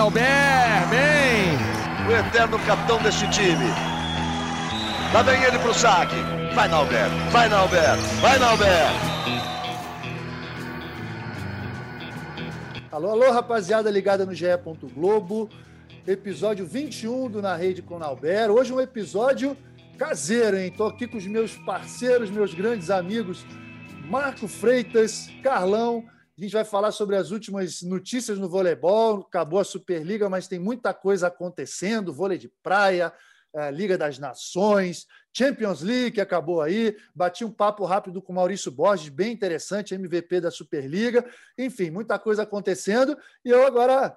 Nauber, bem! O eterno capitão deste time. Lá vem ele pro saque. Vai, Nauber, vai, Nauber, vai, Nauber! Alô, alô, rapaziada ligada no GE. Globo. Episódio 21 do Na Rede com Nauber. Hoje um episódio caseiro, hein? Tô aqui com os meus parceiros, meus grandes amigos, Marco Freitas, Carlão. A gente vai falar sobre as últimas notícias no voleibol. Acabou a Superliga, mas tem muita coisa acontecendo: vôlei de praia, eh, Liga das Nações, Champions League, que acabou aí. Bati um papo rápido com Maurício Borges, bem interessante, MVP da Superliga. Enfim, muita coisa acontecendo. E eu agora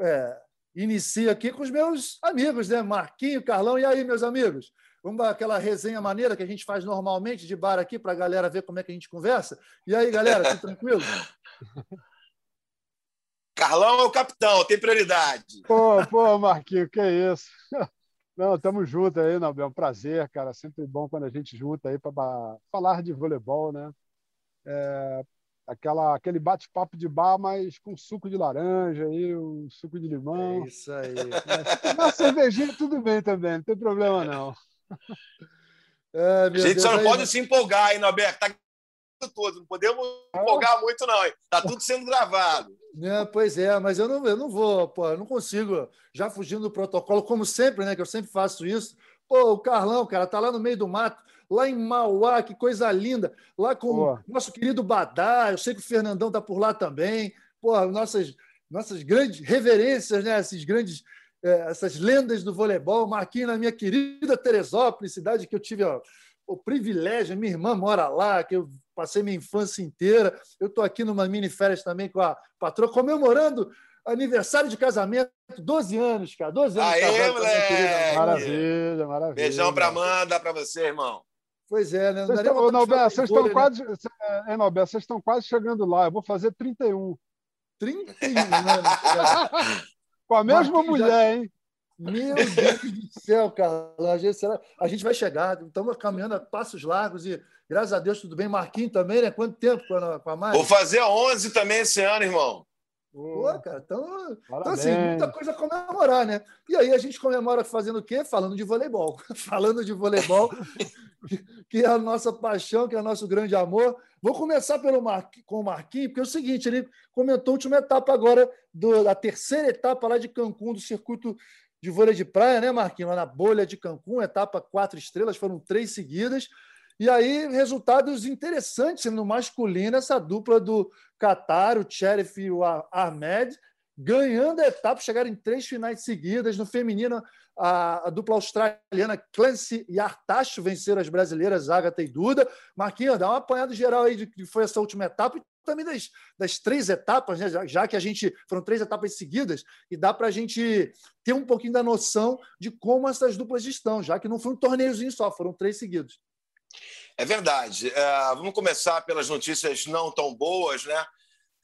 é, inicio aqui com os meus amigos, né? Marquinho, Carlão. E aí, meus amigos? Vamos para aquela resenha maneira que a gente faz normalmente de bar aqui para a galera ver como é que a gente conversa. E aí, galera, tudo tranquilo? Carlão é o capitão, tem prioridade. Pô, pô, Marquinho, que isso? Não, estamos juntos aí, Nobel. É um prazer, cara. Sempre bom quando a gente junta aí para falar de voleibol, né? É, aquela, aquele bate-papo de bar, mas com suco de laranja aí, um suco de limão. É isso aí. Na cervejinha tudo bem também, não tem problema não. É, a gente Deus, só não aí, pode se empolgar, hein, Norberto? Tá todo, não podemos empolgar muito, não. Hein? Tá tudo sendo gravado. É, pois é, mas eu não, eu não vou, pô, eu não consigo, já fugindo do protocolo, como sempre, né? Que eu sempre faço isso. Pô, o Carlão, cara, tá lá no meio do mato, lá em Mauá, que coisa linda, lá com o nosso querido Badá, eu sei que o Fernandão tá por lá também. Pô, nossas, nossas grandes reverências, né? Esses grandes é, essas lendas do voleibol. Marquinhos, na minha querida Teresópolis, cidade que eu tive ó, o privilégio, minha irmã mora lá, que eu passei minha infância inteira. Eu estou aqui numa mini férias também com a patroa, comemorando aniversário de casamento, 12 anos, cara. 12 anos Aê, moleque! Maravilha, maravilha. Beijão para Amanda, para você, irmão. Pois é, né? Vocês estão, Nobel, vocês estão né? quase, é, Nobel, vocês estão quase chegando lá. Eu vou fazer 31. 31 anos, cara. Com a mesma Marquinhos mulher, já... hein? Meu Deus do céu, cara. A gente, a gente vai chegar. Estamos caminhando a passos largos e, graças a Deus, tudo bem. Marquinhos também, né? Quanto tempo com a, com a Mari? Vou fazer 11 também esse ano, irmão. Pô, cara, então, então, assim, muita coisa a comemorar, né? E aí a gente comemora fazendo o quê? Falando de voleibol. Falando de voleibol, que é a nossa paixão, que é o nosso grande amor. Vou começar pelo Mar... com o Marquinhos, porque é o seguinte, ele comentou a última etapa agora, do, da terceira etapa lá de Cancún, do circuito de vôlei de praia, né, Marquinhos? Lá na bolha de Cancún, etapa quatro estrelas, foram três seguidas. E aí, resultados interessantes no masculino, essa dupla do Qatar, o Sheriff e o Ahmed, ganhando a etapa, chegaram em três finais seguidas. No feminino, a, a dupla australiana Clancy e Artacho venceram as brasileiras Agatha e Duda. Marquinhos, dá uma apanhada geral aí de que foi essa última etapa e também das, das três etapas, né? já, já que a gente foram três etapas seguidas, e dá para a gente ter um pouquinho da noção de como essas duplas estão, já que não foi um torneiozinho só, foram três seguidos. É verdade. É, vamos começar pelas notícias não tão boas, né?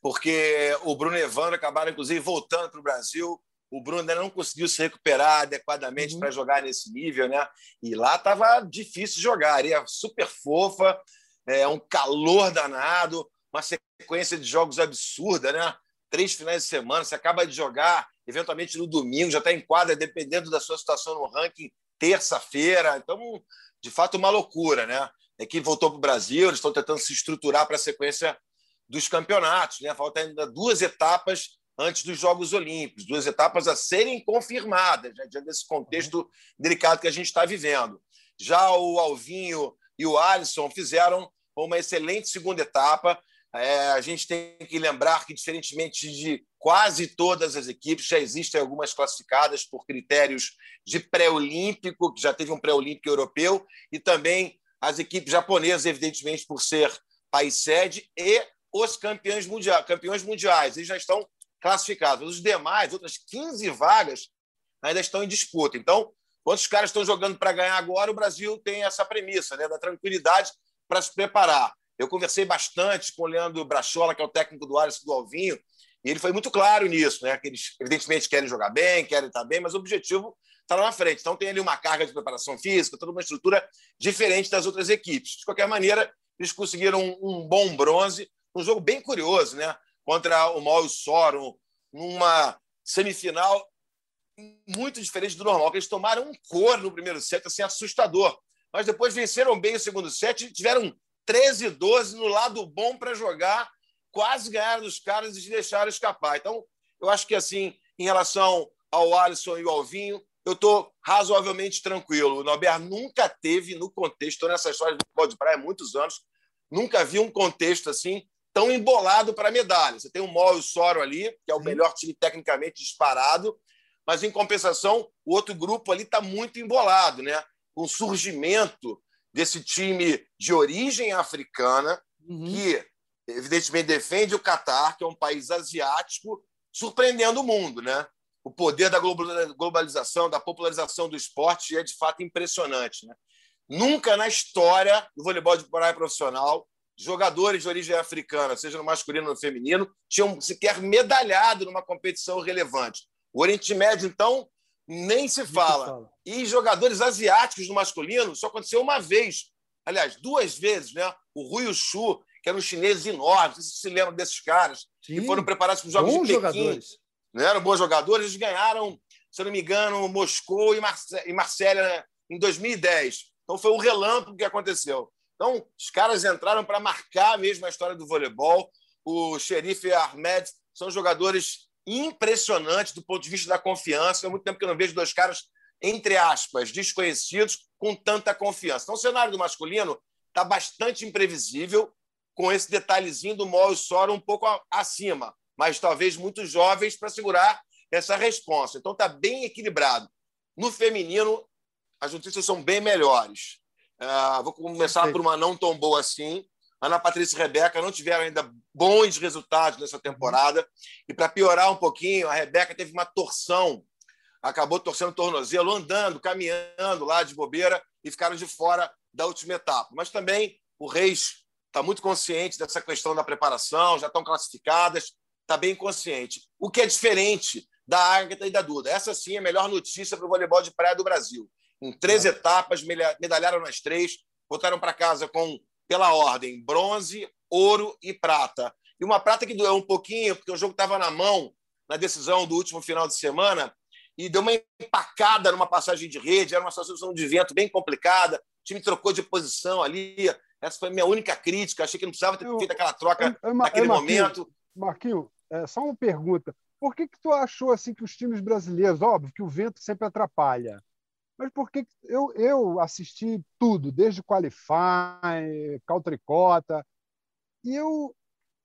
Porque o Bruno e Evandro acabaram, inclusive, voltando para o Brasil. O Bruno ainda não conseguiu se recuperar adequadamente uhum. para jogar nesse nível, né? E lá estava difícil jogar. Areia super fofa, é, um calor danado, uma sequência de jogos absurda, né? Três finais de semana, você acaba de jogar, eventualmente no domingo, já está em quadra, dependendo da sua situação no ranking, terça-feira. Então, de fato, uma loucura, né? A equipe voltou para o Brasil, eles estão tentando se estruturar para a sequência dos campeonatos, né? Falta ainda duas etapas antes dos Jogos Olímpicos, duas etapas a serem confirmadas, né? diante desse contexto delicado que a gente está vivendo. Já o Alvinho e o Alisson fizeram uma excelente segunda etapa. É, a gente tem que lembrar que, diferentemente de quase todas as equipes, já existem algumas classificadas por critérios de pré-olímpico, que já teve um pré-olímpico europeu, e também as equipes japonesas, evidentemente, por ser país sede, e os campeões, mundiais, campeões mundiais. Eles já estão classificados. Os demais, outras 15 vagas, ainda estão em disputa. Então, quando os caras estão jogando para ganhar agora, o Brasil tem essa premissa né, da tranquilidade para se preparar. Eu conversei bastante com o Leandro Brachola, que é o técnico do Alisson do Alvinho, e ele foi muito claro nisso, né? Que eles, evidentemente, querem jogar bem, querem estar bem, mas o objetivo está lá na frente. Então, tem ali uma carga de preparação física, toda uma estrutura diferente das outras equipes. De qualquer maneira, eles conseguiram um, um bom bronze, um jogo bem curioso, né? Contra o Maul Sorum, numa semifinal muito diferente do normal, que eles tomaram um cor no primeiro set, assim, assustador. Mas depois venceram bem o segundo set e tiveram 13 12 no lado bom para jogar, quase ganharam dos caras e deixaram escapar. Então, eu acho que, assim, em relação ao Alisson e ao Alvinho, eu estou razoavelmente tranquilo. O Norbert nunca teve no contexto, estou nessa história do futebol de praia há muitos anos, nunca vi um contexto assim tão embolado para medalha. Você tem o Mó e o Soro ali, que é o melhor time tecnicamente disparado, mas em compensação, o outro grupo ali está muito embolado, né? Com o surgimento desse time de origem africana, uhum. que evidentemente defende o Catar, que é um país asiático, surpreendendo o mundo, né? O poder da globalização, da popularização do esporte é de fato impressionante, né? Nunca na história do voleibol de praia profissional, jogadores de origem africana, seja no masculino ou no feminino, tinham sequer medalhado numa competição relevante. O Oriente Médio, então, nem se fala. E jogadores asiáticos no masculino só aconteceu uma vez. Aliás, duas vezes, né? O Rui Chu, que eram chineses enormes, sei se se lembram desses caras, Sim. que foram preparados para os Jogos bons de Pequim. Jogadores. Não eram bons jogadores, eles ganharam, se não me engano, Moscou e, Marse e Marsella em 2010. Então foi um relâmpago que aconteceu. Então, os caras entraram para marcar mesmo a história do voleibol. O Xerife Ahmed são jogadores impressionante do ponto de vista da confiança. Há muito tempo que eu não vejo dois caras, entre aspas, desconhecidos, com tanta confiança. Então, o cenário do masculino está bastante imprevisível, com esse detalhezinho do Mol e Sora um pouco acima, mas talvez muito jovens para segurar essa resposta. Então, está bem equilibrado. No feminino, as notícias são bem melhores. Uh, vou começar por uma não tão boa assim. Ana Patrícia e Rebeca não tiveram ainda bons resultados nessa temporada. E para piorar um pouquinho, a Rebeca teve uma torção, acabou torcendo o tornozelo, andando, caminhando lá de bobeira e ficaram de fora da última etapa. Mas também o Reis está muito consciente dessa questão da preparação, já estão classificadas, está bem consciente. O que é diferente da Ágata e da Duda. Essa sim é a melhor notícia para o voleibol de praia do Brasil. Em três é. etapas, medalharam nas três, voltaram para casa com pela ordem bronze, ouro e prata. E uma prata que doeu um pouquinho, porque o jogo estava na mão na decisão do último final de semana e deu uma empacada numa passagem de rede, era uma situação de vento bem complicada, o time trocou de posição ali. Essa foi a minha única crítica, achei que não precisava ter feito aquela troca eu, eu, naquele eu, Marquinho, momento. Marquinho, é, só uma pergunta. Por que, que tu achou assim que os times brasileiros, óbvio que o vento sempre atrapalha, mas porque eu, eu assisti tudo, desde Qualify, Caltricota, e eu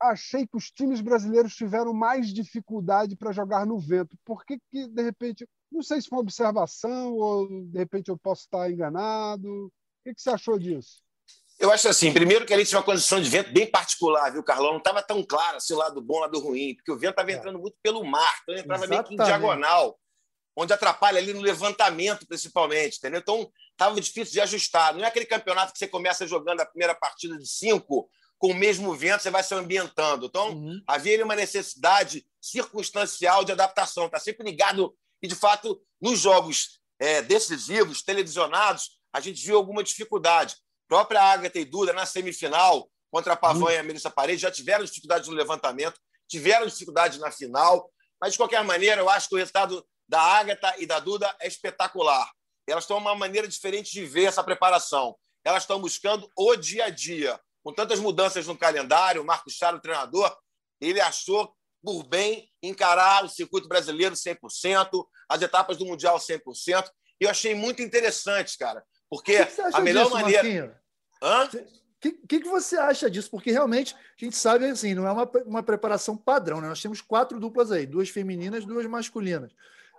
achei que os times brasileiros tiveram mais dificuldade para jogar no vento. Por que, que, de repente, não sei se foi uma observação ou de repente eu posso estar enganado. O que, que você achou disso? Eu acho assim, primeiro que ali tinha uma condição de vento bem particular, viu, Carlão? Não estava tão claro se assim, o lado bom, o lado ruim, porque o vento estava é. entrando muito pelo mar, então entrava Exatamente. meio que em diagonal onde atrapalha ali no levantamento, principalmente, entendeu? Então, estava difícil de ajustar. Não é aquele campeonato que você começa jogando a primeira partida de cinco com o mesmo vento, você vai se ambientando. Então, uhum. havia ali uma necessidade circunstancial de adaptação. Está sempre ligado. E, de fato, nos jogos é, decisivos, televisionados, a gente viu alguma dificuldade. A própria Agatha e Duda, na semifinal, contra a Pavan uhum. e a Melissa Parede, já tiveram dificuldade no levantamento, tiveram dificuldade na final. Mas, de qualquer maneira, eu acho que o resultado da Ágata e da Duda é espetacular. Elas estão uma maneira diferente de ver essa preparação. Elas estão buscando o dia a dia. Com tantas mudanças no calendário, o Marcos Charo, o treinador, ele achou por bem encarar o circuito brasileiro 100%, as etapas do Mundial 100%. E eu achei muito interessante, cara, porque que que a melhor disso, maneira. Hã? O que, que, que, você acha disso? Porque realmente a gente sabe assim, não é uma, uma preparação padrão, né? Nós temos quatro duplas aí, duas femininas, duas masculinas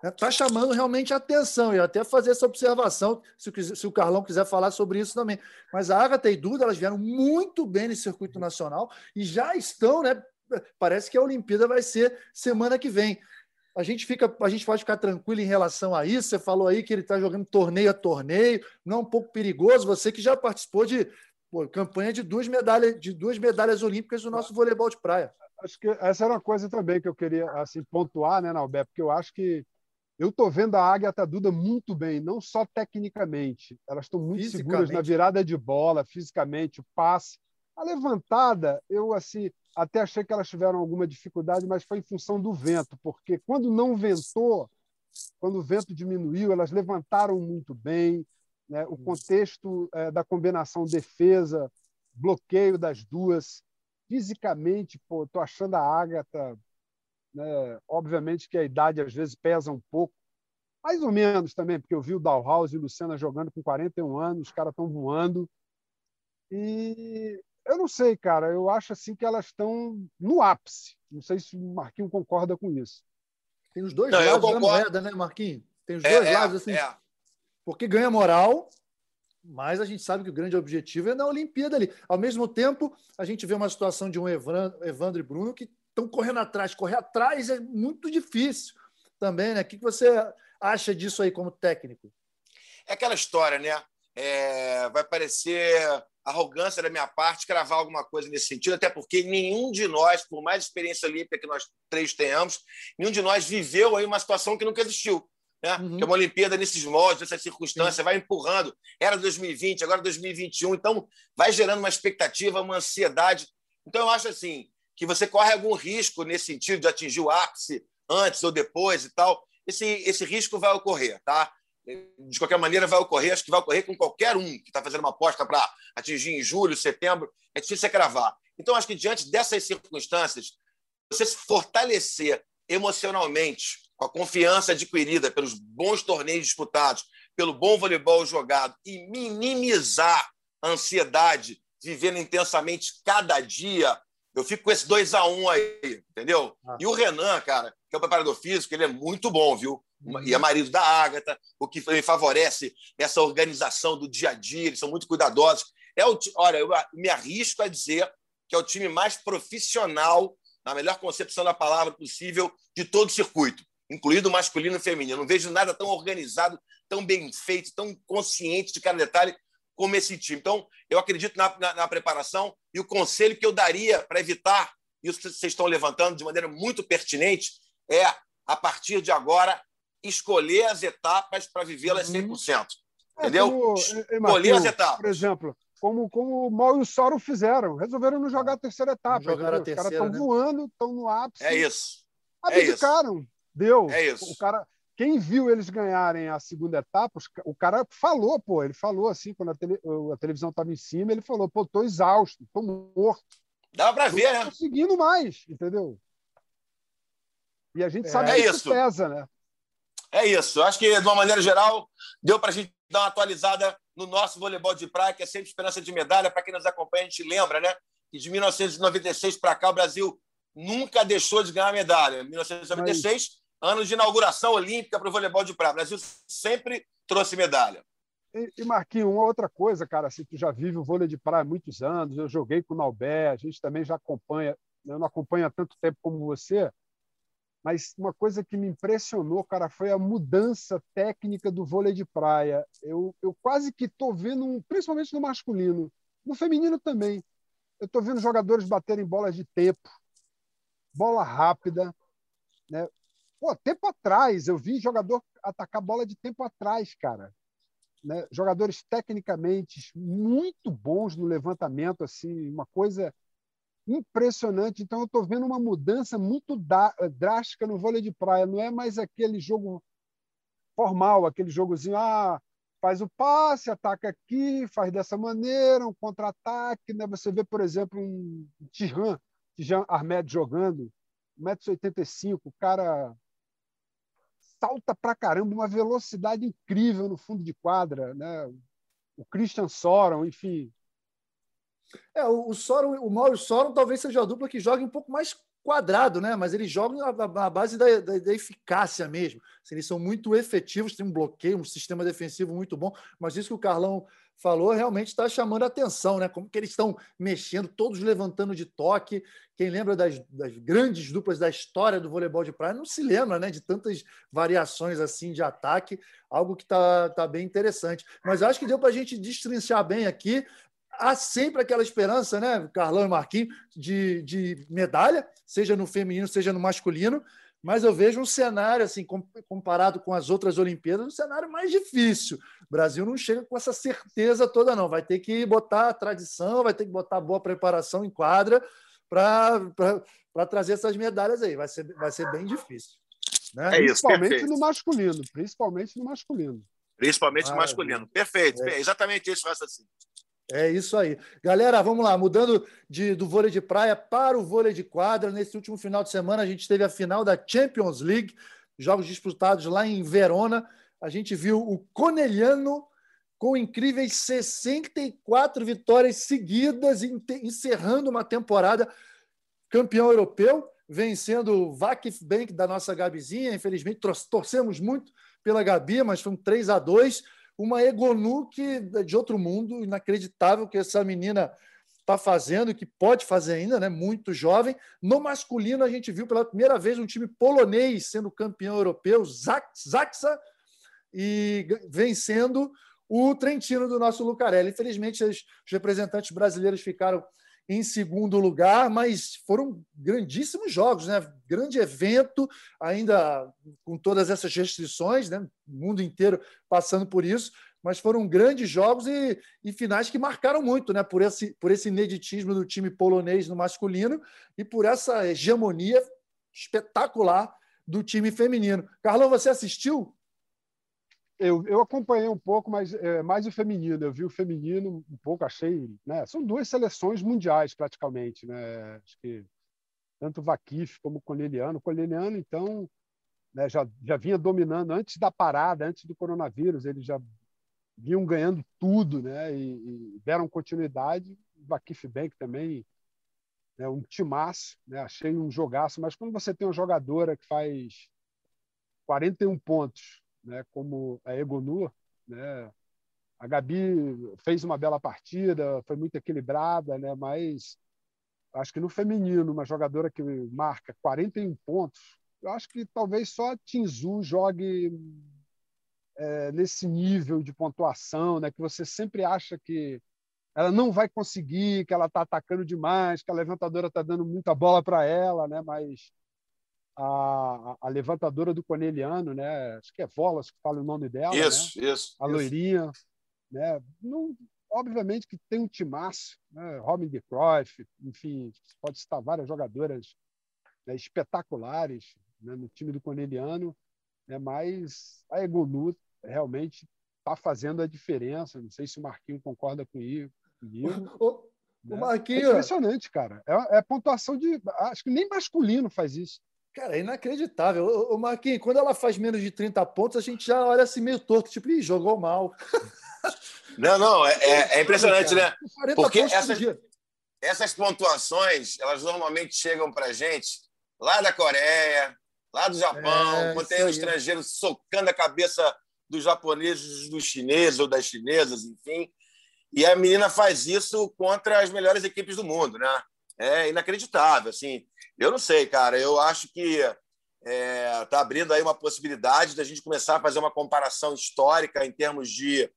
está chamando realmente a atenção e até fazer essa observação, se, se, o Carlão quiser falar sobre isso também. Mas a Agatha e Duda, elas vieram muito bem nesse circuito nacional e já estão, né? Parece que a Olimpíada vai ser semana que vem. A gente fica, a gente pode ficar tranquilo em relação a isso. Você falou aí que ele está jogando torneio a torneio, não é um pouco perigoso. Você que já participou de pô, campanha de duas medalhas, de duas medalhas olímpicas do nosso voleibol de praia. Acho que essa era uma coisa também que eu queria assim pontuar, né, Nalbé? Porque eu acho que eu estou vendo a Águia Duda muito bem, não só tecnicamente. Elas estão muito seguras na virada de bola, fisicamente, o passe. A levantada, eu assim até achei que elas tiveram alguma dificuldade, mas foi em função do vento, porque quando não ventou, quando o vento diminuiu, elas levantaram muito bem. Né? O contexto é, da combinação defesa, bloqueio das duas, fisicamente, pô, tô achando a Ágata, né? obviamente que a idade às vezes pesa um pouco, mais ou menos também, porque eu vi o Dalhouse e o Luciana jogando com 41 anos, os caras estão voando. E eu não sei, cara. Eu acho assim que elas estão no ápice. Não sei se o Marquinhos concorda com isso. Tem os dois não, lados da moeda, né, Marquinhos? Tem os é, dois é, lados assim. É. Porque ganha moral, mas a gente sabe que o grande objetivo é na Olimpíada ali. Ao mesmo tempo, a gente vê uma situação de um Evandro e Bruno que estão correndo atrás. Correr atrás é muito difícil também, né? O que você acha disso aí como técnico? É aquela história, né? É, vai parecer arrogância da minha parte cravar alguma coisa nesse sentido, até porque nenhum de nós, por mais experiência olímpica que nós três tenhamos, nenhum de nós viveu aí uma situação que nunca existiu. Né? Uhum. Que é uma Olimpíada nesses moldes, nessas circunstâncias, vai empurrando. Era 2020, agora 2021, então vai gerando uma expectativa, uma ansiedade. Então eu acho assim que você corre algum risco nesse sentido de atingir o ápice antes ou depois e tal. Esse, esse risco vai ocorrer, tá? de qualquer maneira, vai ocorrer, acho que vai ocorrer com qualquer um que está fazendo uma aposta para atingir em julho, setembro, é difícil você cravar. Então, acho que diante dessas circunstâncias, você se fortalecer emocionalmente, com a confiança adquirida pelos bons torneios disputados, pelo bom voleibol jogado e minimizar a ansiedade, vivendo intensamente cada dia. Eu fico com esse 2 a 1 um aí, entendeu? Ah. E o Renan, cara, que é o preparador físico, ele é muito bom, viu? e é marido da Ágata, o que favorece essa organização do dia a dia, eles são muito cuidadosos. É o, olha, eu me arrisco a dizer que é o time mais profissional, na melhor concepção da palavra possível, de todo o circuito, incluído o masculino e feminino. Não vejo nada tão organizado, tão bem feito, tão consciente de cada detalhe como esse time. Então, eu acredito na, na, na preparação e o conselho que eu daria para evitar isso que vocês estão levantando de maneira muito pertinente é, a partir de agora, escolher as etapas para vivê-las 100%. Uhum. Entendeu? É como, escolher as etapas. Por exemplo, como, como o Mal e o Soro fizeram. Resolveram não jogar a terceira etapa. Os caras estão né? voando, estão no ápice. É isso. Abdicaram. É isso. Deu. É isso. O cara, quem viu eles ganharem a segunda etapa, o cara falou, pô, ele falou assim, quando a, tele, a televisão estava em cima, ele falou, pô, tô exausto, tô morto. Dava para ver, né? Não conseguindo mais, entendeu? E a gente é, sabe é que isso pesa, né? É isso. Acho que, de uma maneira geral, deu para a gente dar uma atualizada no nosso voleibol de praia, que é sempre esperança de medalha. Para quem nos acompanha, a gente lembra, né? Que de 1996 para cá, o Brasil nunca deixou de ganhar medalha. 1996, Mas... ano de inauguração olímpica para o voleibol de praia. O Brasil sempre trouxe medalha. E, e Marquinhos, uma outra coisa, cara, assim, tu já vive o vôlei de praia há muitos anos, eu joguei com o Naubé, a gente também já acompanha, eu não acompanho há tanto tempo como você, mas uma coisa que me impressionou, cara, foi a mudança técnica do vôlei de praia. Eu, eu quase que estou vendo, principalmente no masculino, no feminino também. Eu estou vendo jogadores baterem bolas de tempo, bola rápida. Né? Pô, tempo atrás, eu vi jogador atacar bola de tempo atrás, cara. Né? Jogadores tecnicamente muito bons no levantamento, assim, uma coisa impressionante. Então, eu estou vendo uma mudança muito drástica no vôlei de praia. Não é mais aquele jogo formal, aquele jogozinho, ah, faz o passe, ataca aqui, faz dessa maneira, um contra-ataque. Né? Você vê, por exemplo, um Tijan, Tijan Ahmed jogando, 1,85m, o cara salta pra caramba, uma velocidade incrível no fundo de quadra. Né? O Christian Soron, enfim, é, o, Soron, o Mauro Soron talvez seja a dupla que joga um pouco mais quadrado, né? Mas eles jogam na, base da, da, da, eficácia mesmo. Assim, eles são muito efetivos, tem um bloqueio, um sistema defensivo muito bom. Mas isso que o Carlão falou realmente está chamando a atenção, né? Como que eles estão mexendo, todos levantando de toque. Quem lembra das, das, grandes duplas da história do voleibol de praia não se lembra, né? De tantas variações assim de ataque, algo que está tá bem interessante. Mas acho que deu para a gente destrinchar bem aqui há sempre aquela esperança, né, Carlão e Marquinhos, de, de medalha, seja no feminino, seja no masculino, mas eu vejo um cenário, assim, comparado com as outras Olimpíadas, um cenário mais difícil. O Brasil não chega com essa certeza toda, não. Vai ter que botar a tradição, vai ter que botar boa preparação em quadra para trazer essas medalhas aí. Vai ser, vai ser bem difícil. Né? É isso, principalmente perfeito. no masculino. Principalmente no masculino. Principalmente no masculino. Perfeito. É. Exatamente isso, assim. É isso aí. Galera, vamos lá. Mudando de, do vôlei de praia para o vôlei de quadra. Nesse último final de semana, a gente teve a final da Champions League, jogos disputados lá em Verona. A gente viu o Coneliano com incríveis 64 vitórias seguidas, encerrando uma temporada campeão europeu, vencendo o Vakif Bank da nossa Gabizinha. Infelizmente, torcemos muito pela Gabi, mas foi um 3 a 2 uma Egonu que é de outro mundo, inacreditável que essa menina está fazendo, que pode fazer ainda, né? muito jovem. No masculino, a gente viu pela primeira vez um time polonês sendo campeão europeu, Zaxa, e vencendo o Trentino do nosso Lucarelli. Infelizmente, os representantes brasileiros ficaram em segundo lugar, mas foram grandíssimos jogos, né? Grande evento, ainda com todas essas restrições, né? O mundo inteiro passando por isso, mas foram grandes jogos e, e finais que marcaram muito, né? Por esse, por esse ineditismo do time polonês no masculino e por essa hegemonia espetacular do time feminino. Carlão, você assistiu? Eu, eu acompanhei um pouco, mas é, mais o feminino. Eu vi o feminino um pouco, achei. Né, são duas seleções mundiais, praticamente. Né? Acho que tanto Vakif como o Corneliano. O Corneliano, então, né, já, já vinha dominando antes da parada, antes do coronavírus. Eles já vinham ganhando tudo né, e, e deram continuidade. Vakif Bank também, né, um timaço. Né, achei um jogaço, mas quando você tem uma jogadora que faz 41 pontos né, como a Egonu, né? A Gabi fez uma bela partida, foi muito equilibrada, né? Mas acho que no feminino, uma jogadora que marca 41 pontos, eu acho que talvez só a Tinzu jogue é, nesse nível de pontuação, né? Que você sempre acha que ela não vai conseguir, que ela está atacando demais, que a levantadora está dando muita bola para ela, né? Mas a, a, levantadora do Corneliano, né? Acho que é Volas que fala o nome dela. Isso, né? isso. A loirinha, né? Não, obviamente que tem um timaço, né? Robin de Cruyff, enfim, pode citar várias jogadoras né? espetaculares né? no time do Corneliano, né? mas a Egonu realmente está fazendo a diferença. Não sei se o Marquinho concorda com isso. Comigo, o, né? Marquinho... É impressionante, cara. É, é pontuação de. Acho que nem masculino faz isso. Cara, é inacreditável. O Marquinhos, quando ela faz menos de 30 pontos, a gente já olha assim meio torto, tipo, Ih, jogou mal. Não, não, é, é, é impressionante, né? Porque essas, essas pontuações, elas normalmente chegam para gente lá da Coreia, lá do Japão, é, quando tem um estrangeiro socando a cabeça dos japoneses, dos chineses ou das chinesas, enfim. E a menina faz isso contra as melhores equipes do mundo, né? É inacreditável, assim. Eu não sei, cara. Eu acho que está é, tá abrindo aí uma possibilidade da gente começar a fazer uma comparação histórica em termos de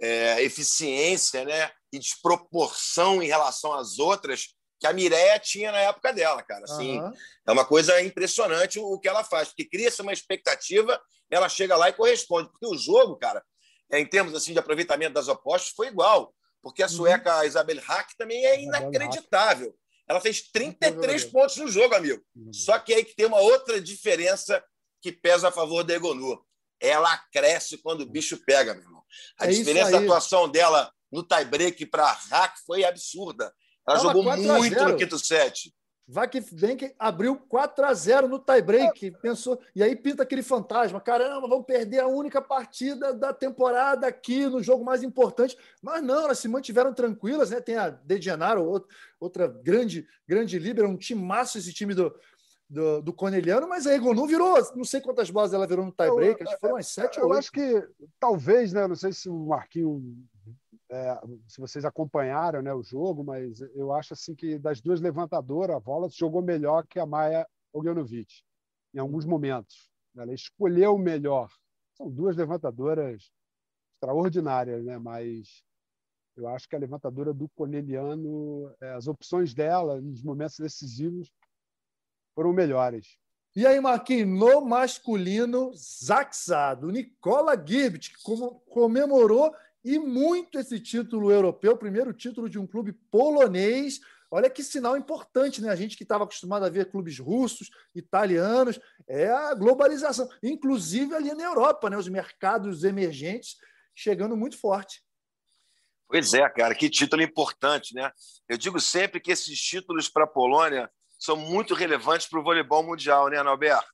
é, eficiência né, e desproporção em relação às outras que a Mireia tinha na época dela, cara. Assim, uhum. É uma coisa impressionante o que ela faz, porque cria-se uma expectativa, ela chega lá e corresponde. Porque o jogo, cara, é, em termos assim de aproveitamento das opostas, foi igual. Porque a uhum. sueca uhum. Isabel Hack também é inacreditável. Ela fez 33 pontos no jogo, amigo. Uhum. Só que aí que tem uma outra diferença que pesa a favor da Egonu. Ela cresce quando o bicho pega, meu irmão. A é diferença da atuação dela no tie-break para a Hack foi absurda. Ela Tava jogou muito no quinto set. Vakifbank abriu 4 a 0 no tie-break, pensou, e aí pinta aquele fantasma, caramba, vamos perder a única partida da temporada aqui no jogo mais importante. Mas não, elas se mantiveram tranquilas, né? Tem a De Gennaro, outra grande, grande líbera, um timaço esse time do, do, do Corneliano, mas a Egonu virou, não sei quantas bolas ela virou no tie-break, acho que foram umas sete ou oito. Eu acho que talvez, né? Não sei se o Marquinho é, se vocês acompanharam né, o jogo, mas eu acho assim que das duas levantadoras, a Volas jogou melhor que a Maia Oganovic em alguns momentos. Ela escolheu melhor. São duas levantadoras extraordinárias, né? mas eu acho que a levantadora do Corneliano, é, as opções dela nos momentos decisivos foram melhores. E aí, Marquinhos, no masculino, Zaxado, Nicola Gibbet, que comemorou e muito esse título europeu, primeiro título de um clube polonês. Olha que sinal importante, né? A gente que estava acostumado a ver clubes russos, italianos, é a globalização, inclusive ali na Europa, né? Os mercados emergentes chegando muito forte. Pois é, cara, que título importante, né? Eu digo sempre que esses títulos para a Polônia são muito relevantes para o voleibol mundial, né, Norberto?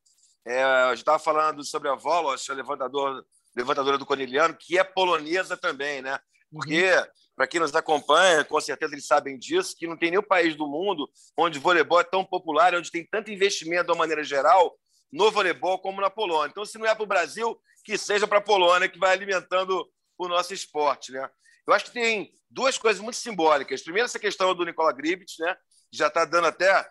É, eu estava falando sobre a Volos, levantador, levantadora do Corneliano, que é polonesa também, né? Porque, uhum. para quem nos acompanha, com certeza eles sabem disso, que não tem nenhum país do mundo onde o voleibol é tão popular, onde tem tanto investimento de uma maneira geral no voleibol como na Polônia. Então, se não é para o Brasil, que seja para a Polônia, que vai alimentando o nosso esporte, né? Eu acho que tem duas coisas muito simbólicas. Primeiro, essa questão do Nicola Gribich, né? Já está dando até,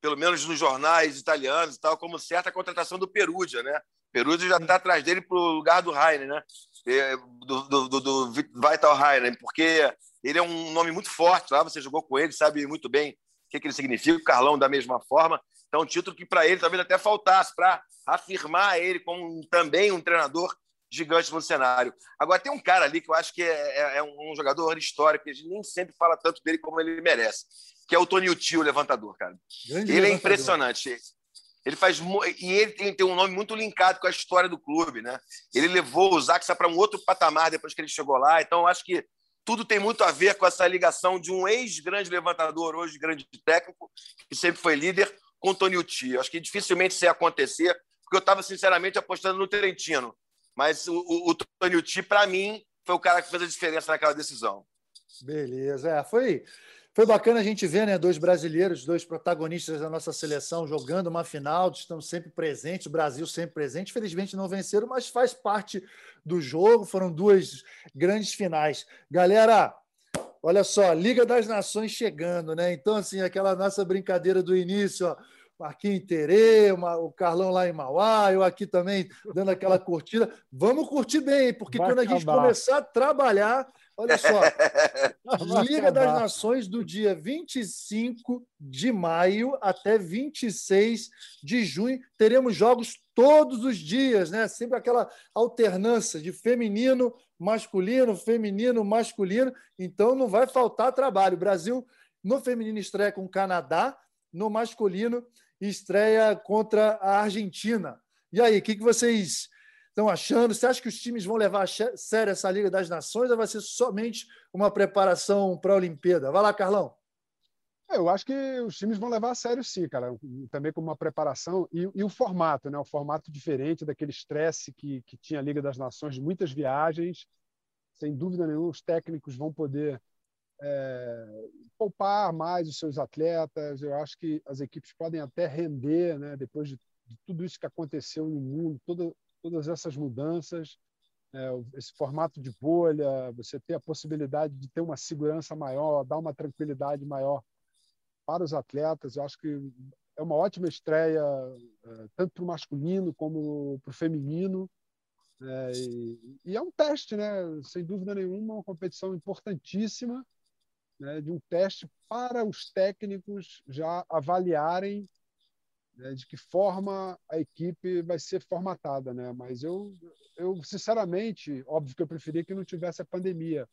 pelo menos nos jornais italianos e tal, como certa contratação do Perugia, né? Perugia já está atrás dele para o lugar do Heine, né? É, do, do, do, do Vital Heine, porque ele é um nome muito forte lá, você jogou com ele, sabe muito bem o que, que ele significa, o Carlão da mesma forma. Então, um título que para ele talvez até faltasse, para afirmar ele como também um treinador gigante no cenário. Agora, tem um cara ali que eu acho que é, é, é um jogador histórico, que a gente nem sempre fala tanto dele como ele merece, que é o Tony Uti, o levantador, cara. Grande ele é levantador. é impressionante. Ele faz e ele tem, tem, um nome muito linkado com a história do clube, né? Ele levou o Zaxa para um outro patamar depois que ele chegou lá. Então, acho que tudo tem muito a ver com essa ligação de um ex-grande levantador, hoje grande técnico, que sempre foi líder, com o Tony Uti. Acho que dificilmente isso ia acontecer, porque eu estava, sinceramente, apostando no Trentino. Mas o, o, o Tony Uti, para mim, foi o cara que fez a diferença naquela decisão. Beleza. É, foi, foi bacana a gente ver né, dois brasileiros, dois protagonistas da nossa seleção jogando uma final, estão sempre presentes, o Brasil sempre presente. Felizmente não venceram, mas faz parte do jogo. Foram duas grandes finais. Galera, olha só, Liga das Nações chegando, né? Então, assim, aquela nossa brincadeira do início, ó Marquinhos Terê, o Carlão lá em Mauá, eu aqui também dando aquela curtida. Vamos curtir bem, porque Vai quando a gente começar a trabalhar, olha só, Liga das Nações do dia 25 de maio até 26 de junho, teremos jogos todos os dias, né? Sempre aquela alternância de feminino, masculino, feminino, masculino. Então não vai faltar trabalho. O Brasil no feminino estreia com o Canadá, no masculino estreia contra a Argentina. E aí, o que, que vocês estão achando? Você acha que os times vão levar a sério essa Liga das Nações ou vai ser somente uma preparação para a Olimpíada? Vai lá, Carlão. É, eu acho que os times vão levar a sério, sim, cara. Também como uma preparação e, e o formato, né? O formato diferente daquele estresse que, que tinha a Liga das Nações, muitas viagens. Sem dúvida nenhuma, os técnicos vão poder é, poupar mais os seus atletas. Eu acho que as equipes podem até render, né, depois de, de tudo isso que aconteceu no mundo, toda, todas essas mudanças, é, esse formato de bolha, você ter a possibilidade de ter uma segurança maior, dar uma tranquilidade maior para os atletas. Eu acho que é uma ótima estreia, é, tanto para o masculino como para o feminino. É, e, é um teste, né? sem dúvida nenhuma, uma competição importantíssima né, de um teste para os técnicos já avaliarem né, de que forma a equipe vai ser formatada. Né? Mas eu, eu, sinceramente, óbvio que eu preferia que não tivesse a pandemia,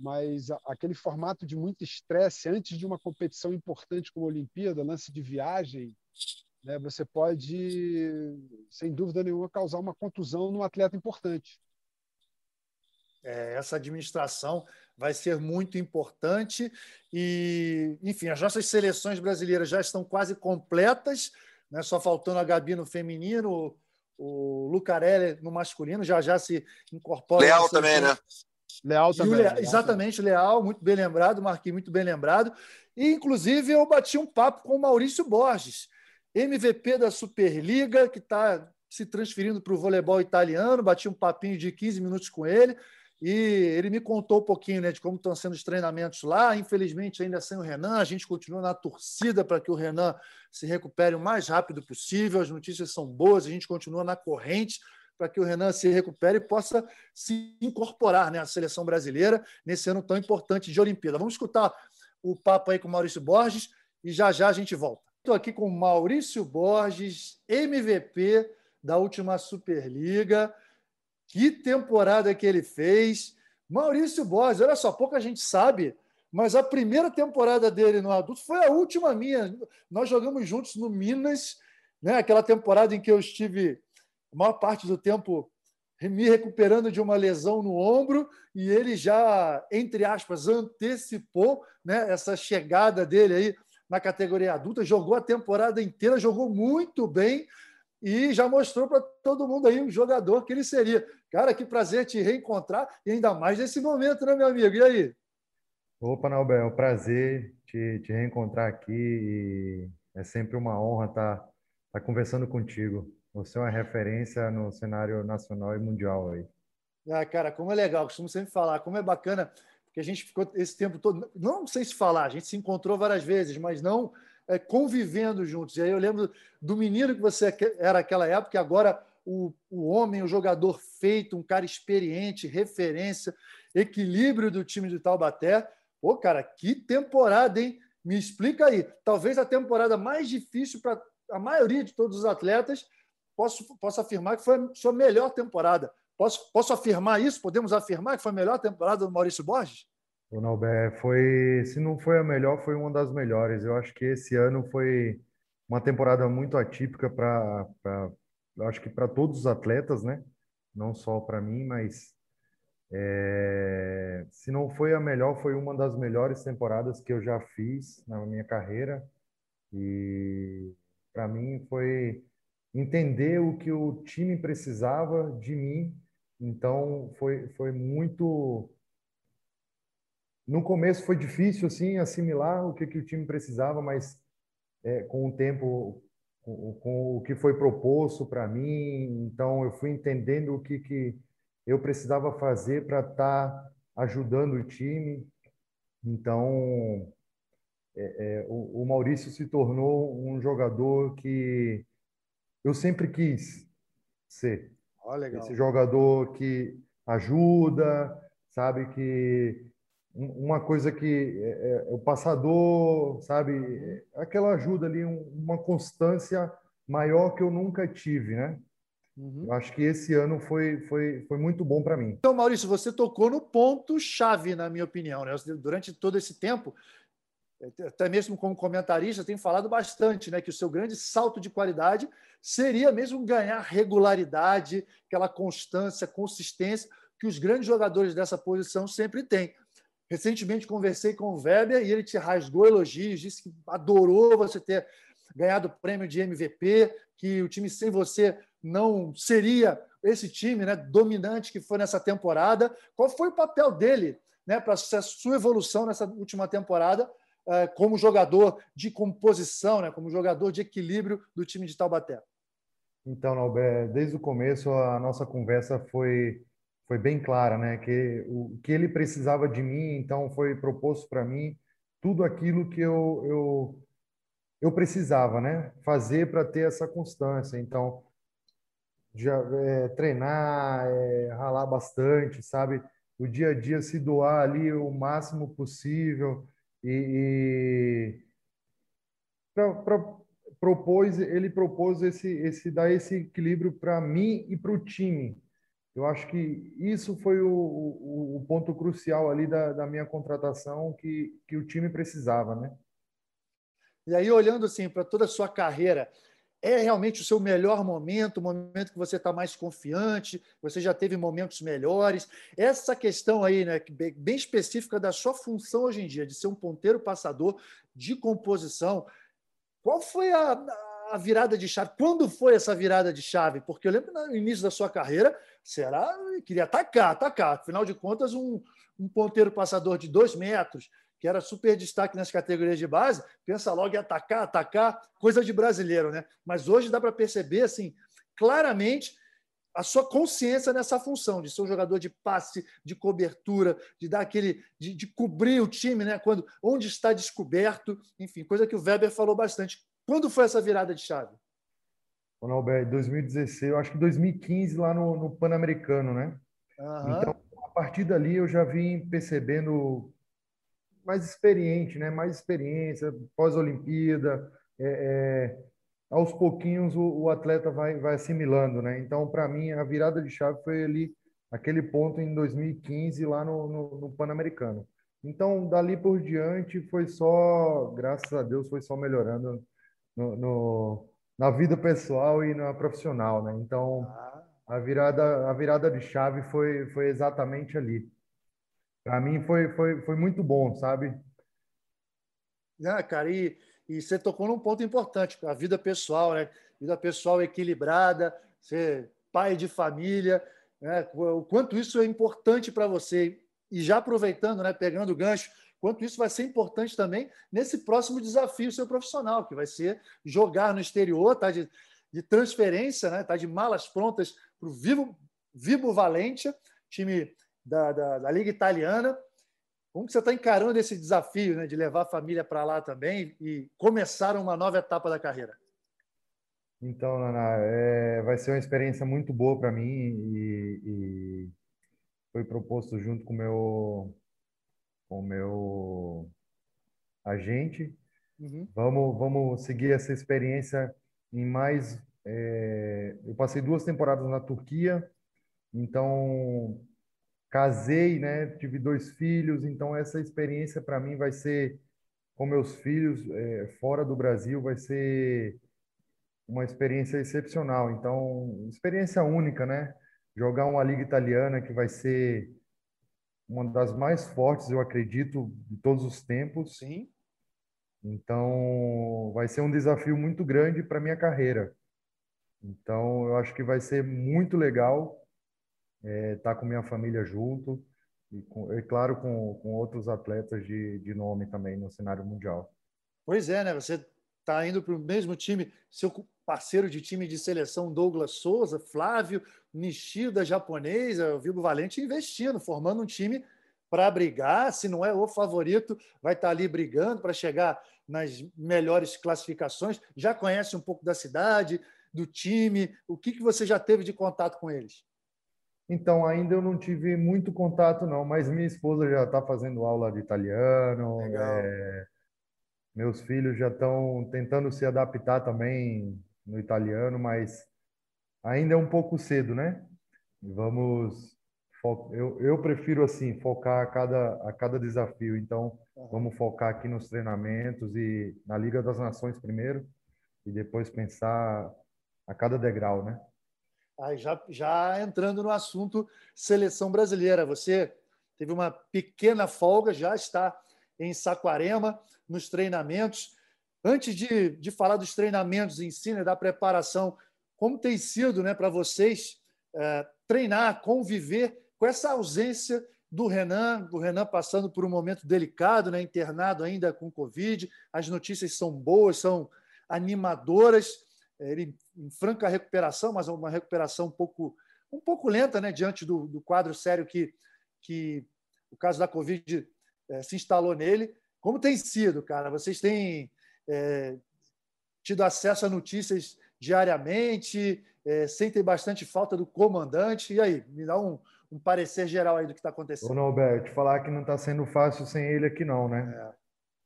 mas aquele formato de muito estresse antes de uma competição importante como a Olimpíada, lance de viagem, né, você pode, sem dúvida nenhuma, causar uma contusão num atleta importante. É, essa administração vai ser muito importante. E, enfim, as nossas seleções brasileiras já estão quase completas, né? só faltando a Gabi no feminino, o Lucarelli no masculino, já já se incorpora. Leal também, né? Leal também. Leal, exatamente, Leal, muito bem lembrado, Marquinhos, muito bem lembrado. E, inclusive, eu bati um papo com o Maurício Borges, MVP da Superliga, que está se transferindo para o voleibol italiano, bati um papinho de 15 minutos com ele. E ele me contou um pouquinho né, de como estão sendo os treinamentos lá. Infelizmente, ainda sem o Renan, a gente continua na torcida para que o Renan se recupere o mais rápido possível. As notícias são boas, a gente continua na corrente para que o Renan se recupere e possa se incorporar né, à seleção brasileira nesse ano tão importante de Olimpíada. Vamos escutar o papo aí com o Maurício Borges e já já a gente volta. Estou aqui com Maurício Borges, MVP da última Superliga. Que temporada que ele fez! Maurício Borges, olha só, pouca gente sabe, mas a primeira temporada dele no adulto foi a última minha. Nós jogamos juntos no Minas, né? aquela temporada em que eu estive a maior parte do tempo me recuperando de uma lesão no ombro e ele já, entre aspas, antecipou né, essa chegada dele aí na categoria adulta, jogou a temporada inteira, jogou muito bem e já mostrou para todo mundo aí o jogador que ele seria. Cara, que prazer te reencontrar e ainda mais nesse momento, né, meu amigo? E aí? Opa, Nalber, é um prazer te, te reencontrar aqui e é sempre uma honra estar, tá, estar tá conversando contigo. Você é uma referência no cenário nacional e mundial aí. Ah, cara, como é legal, costumo sempre falar, como é bacana, porque a gente ficou esse tempo todo, não sei se falar, a gente se encontrou várias vezes, mas não convivendo juntos. E aí eu lembro do menino que você era naquela época, e agora o, o homem, o jogador feito, um cara experiente, referência, equilíbrio do time de Taubaté. Pô, cara, que temporada, hein? Me explica aí. Talvez a temporada mais difícil para a maioria de todos os atletas, posso, posso afirmar que foi a sua melhor temporada. Posso, posso afirmar isso? Podemos afirmar que foi a melhor temporada do Maurício Borges? O Nalber foi, se não foi a melhor, foi uma das melhores. Eu acho que esse ano foi uma temporada muito atípica para, acho que para todos os atletas, né? Não só para mim, mas é, se não foi a melhor, foi uma das melhores temporadas que eu já fiz na minha carreira. E para mim foi entender o que o time precisava de mim. Então foi foi muito no começo foi difícil assim assimilar o que, que o time precisava, mas é, com o tempo, com, com, o que foi proposto para mim, então eu fui entendendo o que, que eu precisava fazer para estar tá ajudando o time. Então é, é, o, o Maurício se tornou um jogador que eu sempre quis ser. Oh, Esse jogador que ajuda, sabe, que uma coisa que é, é, o passador, sabe, aquela ajuda ali, uma constância maior que eu nunca tive, né? Uhum. Eu acho que esse ano foi, foi, foi muito bom para mim. Então, Maurício, você tocou no ponto-chave, na minha opinião. Né? Durante todo esse tempo, até mesmo como comentarista, tem falado bastante né, que o seu grande salto de qualidade seria mesmo ganhar regularidade, aquela constância, consistência que os grandes jogadores dessa posição sempre têm. Recentemente conversei com o Weber e ele te rasgou elogios, disse que adorou você ter ganhado o prêmio de MVP, que o time sem você não seria esse time né, dominante que foi nessa temporada. Qual foi o papel dele né, para a sua evolução nessa última temporada? É, como jogador de composição, né, como jogador de equilíbrio do time de Taubaté? Então, Albert, desde o começo a nossa conversa foi foi bem clara, né? Que o que ele precisava de mim, então foi proposto para mim tudo aquilo que eu eu, eu precisava, né? Fazer para ter essa constância. Então, já é, treinar, é, ralar bastante, sabe? O dia a dia se doar ali o máximo possível e, e pra, propôs ele propôs esse esse dar esse equilíbrio para mim e para o time eu acho que isso foi o, o, o ponto crucial ali da, da, minha contratação que, que o time precisava né e aí olhando assim para toda a sua carreira é realmente o seu melhor momento, o momento que você está mais confiante, você já teve momentos melhores. Essa questão aí, né, bem específica da sua função hoje em dia, de ser um ponteiro passador de composição, qual foi a, a virada de chave? Quando foi essa virada de chave? Porque eu lembro no início da sua carreira, será queria atacar, atacar. Afinal de contas, um, um ponteiro passador de dois metros, que era super destaque nas categorias de base, pensa logo em atacar, atacar, coisa de brasileiro, né? Mas hoje dá para perceber assim, claramente a sua consciência nessa função de ser um jogador de passe, de cobertura, de dar aquele, de, de cobrir o time, né? Quando onde está descoberto, enfim, coisa que o Weber falou bastante. Quando foi essa virada de chave? Ronaldo, 2016, eu acho que 2015 lá no, no Pan-Americano, né? Uhum. Então, a partir dali eu já vim percebendo mais experiente, né? Mais experiência, pós-Olimpíada, é, é, aos pouquinhos o, o, atleta vai, vai assimilando, né? Então, para mim, a virada de chave foi ali, aquele ponto em 2015, lá no, no, no Pan-Americano. Então, dali por diante, foi só, graças a Deus, foi só melhorando no, no na vida pessoal e na profissional, né? Então, ah. a virada, a virada de chave foi, foi exatamente ali. Para mim foi, foi, foi muito bom, sabe? Ah, cara, e, e você tocou num ponto importante, a vida pessoal, né? Vida pessoal equilibrada, ser pai de família, né? o quanto isso é importante para você. E já aproveitando, né, pegando o gancho, quanto isso vai ser importante também nesse próximo desafio seu profissional, que vai ser jogar no exterior, tá de, de transferência, né? tá de malas prontas para o Vivo, Vivo Valentia, time da, da, da, Liga Italiana. Como que você está encarando esse desafio né, de levar a família para lá também e começar uma nova etapa da carreira? Então, Naná, é, vai ser uma experiência muito boa para mim e, e, foi proposto junto com meu com o meu agente. Uhum. Vamos, vamos seguir essa experiência em mais. É... eu passei duas temporadas na Turquia, então casei, né? Tive dois filhos, então essa experiência para mim vai ser com meus filhos é, fora do Brasil vai ser uma experiência excepcional. Então, experiência única, né? Jogar uma liga italiana que vai ser uma das mais fortes, eu acredito, de todos os tempos. Sim. Então, vai ser um desafio muito grande para minha carreira. Então, eu acho que vai ser muito legal estar é, tá com minha família junto e, com, é claro, com, com outros atletas de, de nome também no cenário mundial. Pois é, né? Você está indo para o mesmo time, seu parceiro de time de seleção Douglas Souza, Flávio, Nishida japonesa, o Vigo Valente investindo, formando um time para brigar, se não é o favorito, vai estar tá ali brigando para chegar nas melhores classificações. Já conhece um pouco da cidade, do time, o que, que você já teve de contato com eles? Então, ainda eu não tive muito contato, não, mas minha esposa já está fazendo aula de italiano. É, meus filhos já estão tentando se adaptar também no italiano, mas ainda é um pouco cedo, né? Vamos. Eu, eu prefiro assim focar a cada, a cada desafio. Então, vamos focar aqui nos treinamentos e na Liga das Nações primeiro e depois pensar a cada degrau, né? Aí já, já entrando no assunto seleção brasileira, você teve uma pequena folga, já está em Saquarema nos treinamentos. Antes de, de falar dos treinamentos em si, né, da preparação, como tem sido né, para vocês é, treinar, conviver com essa ausência do Renan, do Renan passando por um momento delicado, né, internado ainda com Covid. As notícias são boas, são animadoras. Ele em franca recuperação, mas uma recuperação um pouco, um pouco lenta né, diante do, do quadro sério que, que o caso da Covid é, se instalou nele. Como tem sido, cara? Vocês têm é, tido acesso a notícias diariamente, é, sentem bastante falta do comandante. E aí, me dá um, um parecer geral aí do que está acontecendo. Ô, Norberto, te falar que não está sendo fácil sem ele aqui, não, né?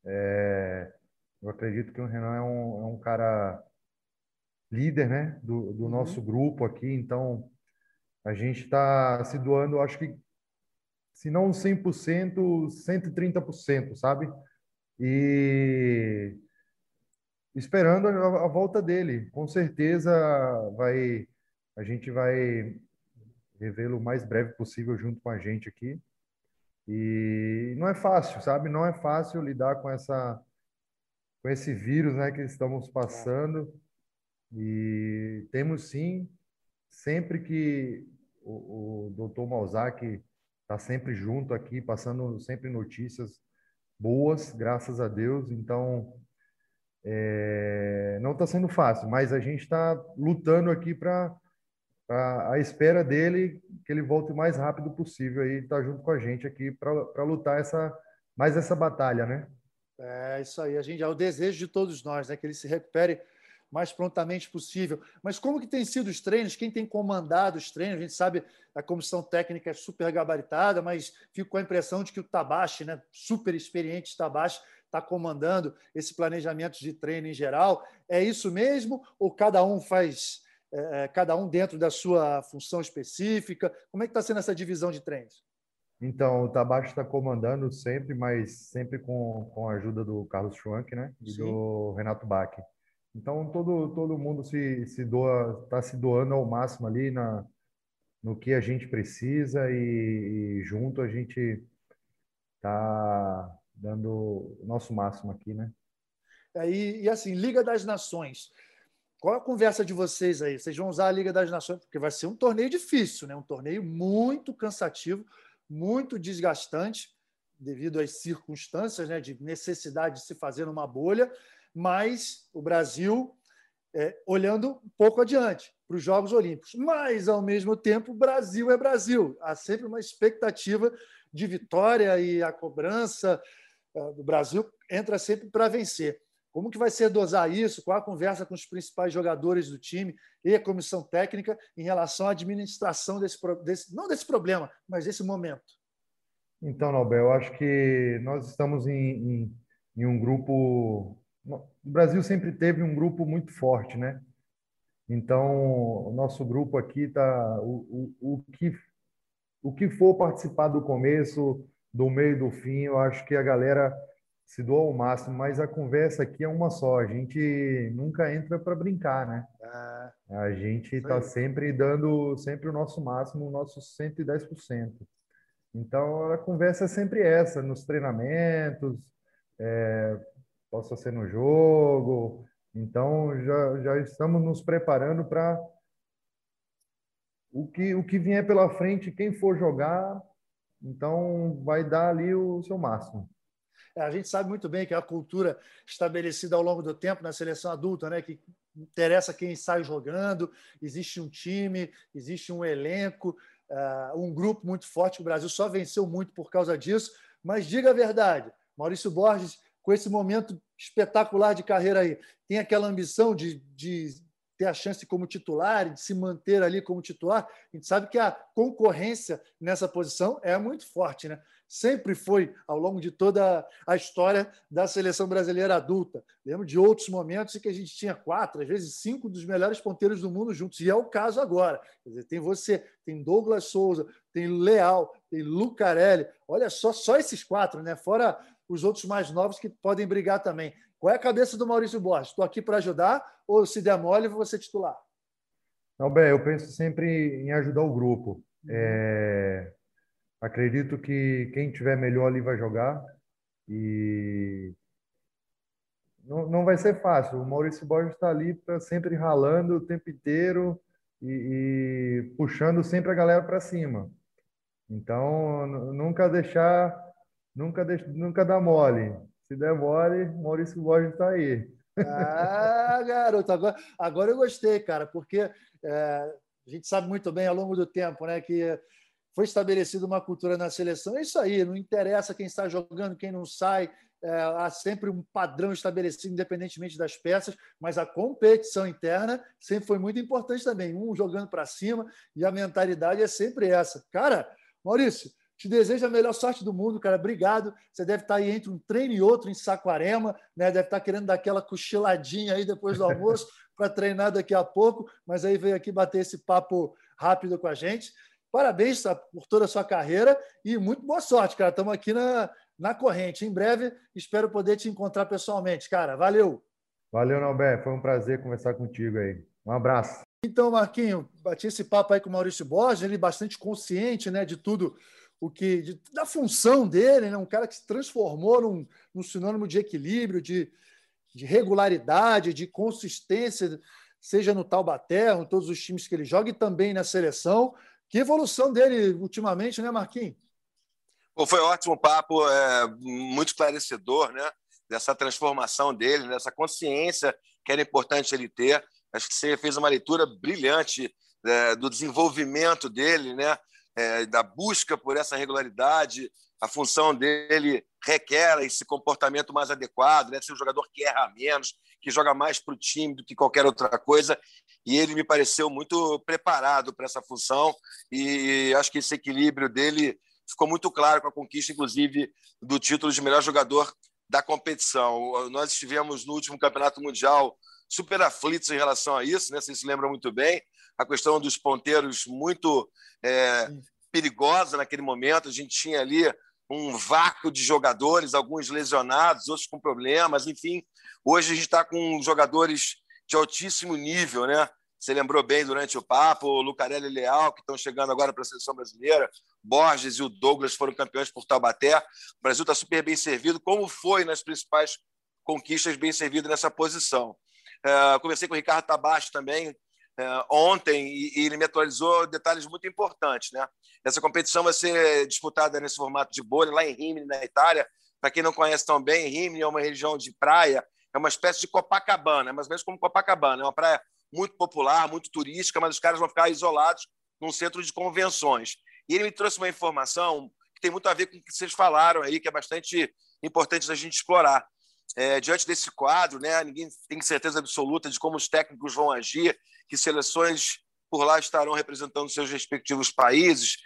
É. é. eu acredito que o Renan é um, é um cara líder, né, do, do uhum. nosso grupo aqui. Então, a gente está se doando, acho que, se não 100%, 130%, sabe? E esperando a, a volta dele. Com certeza vai a gente vai revê-lo o mais breve possível junto com a gente aqui. E não é fácil, sabe? Não é fácil lidar com essa com esse vírus, né, que estamos passando. E temos sim, sempre que o, o doutor Malzak está sempre junto aqui, passando sempre notícias boas, graças a Deus. Então, é, não está sendo fácil, mas a gente está lutando aqui para a espera dele que ele volte o mais rápido possível e estar tá junto com a gente aqui para lutar essa mais essa batalha, né? É isso aí, a gente é o desejo de todos nós, né, que ele se recupere mais prontamente possível. Mas como que tem sido os treinos? Quem tem comandado os treinos? A gente sabe a comissão técnica é super gabaritada, mas fico com a impressão de que o Tabashi, né, super experiente Tabashi, está comandando esse planejamento de treino em geral. É isso mesmo? Ou cada um faz, é, é cada um dentro da sua função específica? Como é que está sendo essa divisão de treinos? Então, o Tabacho está comandando sempre, mas sempre com, com a ajuda do Carlos Schwank, né? E Sim. do Renato Bach. Então, todo, todo mundo se, se doa, está se doando ao máximo ali na, no que a gente precisa e, e junto a gente está dando o nosso máximo aqui, né? É, e, e, assim, Liga das Nações. Qual a conversa de vocês aí? Vocês vão usar a Liga das Nações, porque vai ser um torneio difícil, né? um torneio muito cansativo muito desgastante devido às circunstâncias né, de necessidade de se fazer numa bolha, mas o Brasil é, olhando um pouco adiante para os Jogos Olímpicos. Mas, ao mesmo tempo, Brasil é Brasil. Há sempre uma expectativa de vitória e a cobrança do Brasil entra sempre para vencer. Como que vai ser dosar isso? Qual a conversa com os principais jogadores do time e a comissão técnica em relação à administração desse, desse não desse problema, mas desse momento? Então, Nobel, eu acho que nós estamos em, em, em um grupo. O Brasil sempre teve um grupo muito forte, né? Então, o nosso grupo aqui está. O, o, o, que, o que for participar do começo, do meio do fim, eu acho que a galera se doa ao máximo, mas a conversa aqui é uma só. A gente nunca entra para brincar, né? Ah, a gente está sempre dando sempre o nosso máximo, o nosso 110%. Então, a conversa é sempre essa, nos treinamentos, é, possa ser no jogo. Então, já, já estamos nos preparando para o que, o que vier pela frente, quem for jogar, então vai dar ali o seu máximo. A gente sabe muito bem que é a cultura estabelecida ao longo do tempo na seleção adulta, né, que interessa quem sai jogando, existe um time, existe um elenco, uh, um grupo muito forte. O Brasil só venceu muito por causa disso. Mas diga a verdade, Maurício Borges, com esse momento espetacular de carreira aí, tem aquela ambição de, de ter a chance como titular, de se manter ali como titular. A gente sabe que a concorrência nessa posição é muito forte, né? sempre foi ao longo de toda a história da seleção brasileira adulta. Lembro de outros momentos em que a gente tinha quatro, às vezes cinco dos melhores ponteiros do mundo juntos, e é o caso agora. Dizer, tem você, tem Douglas Souza, tem Leal, tem Lucarelli. Olha só, só esses quatro, né? Fora os outros mais novos que podem brigar também. Qual é a cabeça do Maurício Borges? Estou aqui para ajudar ou se der mole, vou ser titular? Não, bem, eu penso sempre em ajudar o grupo. É Acredito que quem tiver melhor ali vai jogar e não, não vai ser fácil. O Maurício Borges está ali pra, sempre ralando o tempo inteiro e, e puxando sempre a galera para cima. Então, nunca deixar, nunca, deix, nunca dar mole. Se der mole, Maurício Borges está aí. Ah, garoto, agora, agora eu gostei, cara, porque é, a gente sabe muito bem ao longo do tempo né, que foi estabelecida uma cultura na seleção. É isso aí, não interessa quem está jogando, quem não sai, é, há sempre um padrão estabelecido, independentemente das peças, mas a competição interna sempre foi muito importante também. Um jogando para cima e a mentalidade é sempre essa. Cara, Maurício, te desejo a melhor sorte do mundo, cara. Obrigado. Você deve estar aí entre um treino e outro em Saquarema, né? Deve estar querendo dar aquela cochiladinha aí depois do almoço para treinar daqui a pouco, mas aí veio aqui bater esse papo rápido com a gente. Parabéns por toda a sua carreira e muito boa sorte, cara. Estamos aqui na, na corrente. Em breve, espero poder te encontrar pessoalmente, cara. Valeu. Valeu, Nalber. Foi um prazer conversar contigo aí. Um abraço. Então, Marquinho, bati esse papo aí com o Maurício Borges, ele bastante consciente né, de tudo o que de, da função dele, né? um cara que se transformou num, num sinônimo de equilíbrio, de, de regularidade, de consistência, seja no Taubaté, em todos os times que ele joga e também na seleção. Que evolução dele ultimamente, né, Marquinhos? Bom, foi um ótimo papo, é, muito esclarecedor, né? Dessa transformação dele, dessa consciência que era importante ele ter. Acho que você fez uma leitura brilhante é, do desenvolvimento dele, né? É, da busca por essa regularidade, a função dele requer esse comportamento mais adequado, né? ser um jogador que erra menos, que joga mais para o time do que qualquer outra coisa. E ele me pareceu muito preparado para essa função e acho que esse equilíbrio dele ficou muito claro com a conquista, inclusive, do título de melhor jogador da competição. Nós estivemos no último campeonato mundial super aflitos em relação a isso, né? Vocês se lembram muito bem. A questão dos ponteiros muito é, perigosa naquele momento. A gente tinha ali um vácuo de jogadores, alguns lesionados, outros com problemas, enfim. Hoje a gente está com jogadores de altíssimo nível, né? Você lembrou bem durante o papo, o Lucarelli e Leal, que estão chegando agora para a seleção brasileira, Borges e o Douglas foram campeões por Taubaté. O Brasil está super bem servido, como foi nas principais conquistas, bem servido nessa posição. É, conversei com o Ricardo Tabacho também ontem e, e ele me atualizou detalhes muito importantes. Né? Essa competição vai ser disputada nesse formato de bolha, lá em Rimini, na Itália. Para quem não conhece tão bem, Rimini é uma região de praia, é uma espécie de Copacabana, é mais ou menos como Copacabana. É uma praia muito popular, muito turística, mas os caras vão ficar isolados num centro de convenções. E ele me trouxe uma informação que tem muito a ver com o que vocês falaram aí, que é bastante importante da gente explorar. É, diante desse quadro, né, ninguém tem certeza absoluta de como os técnicos vão agir, que seleções por lá estarão representando seus respectivos países.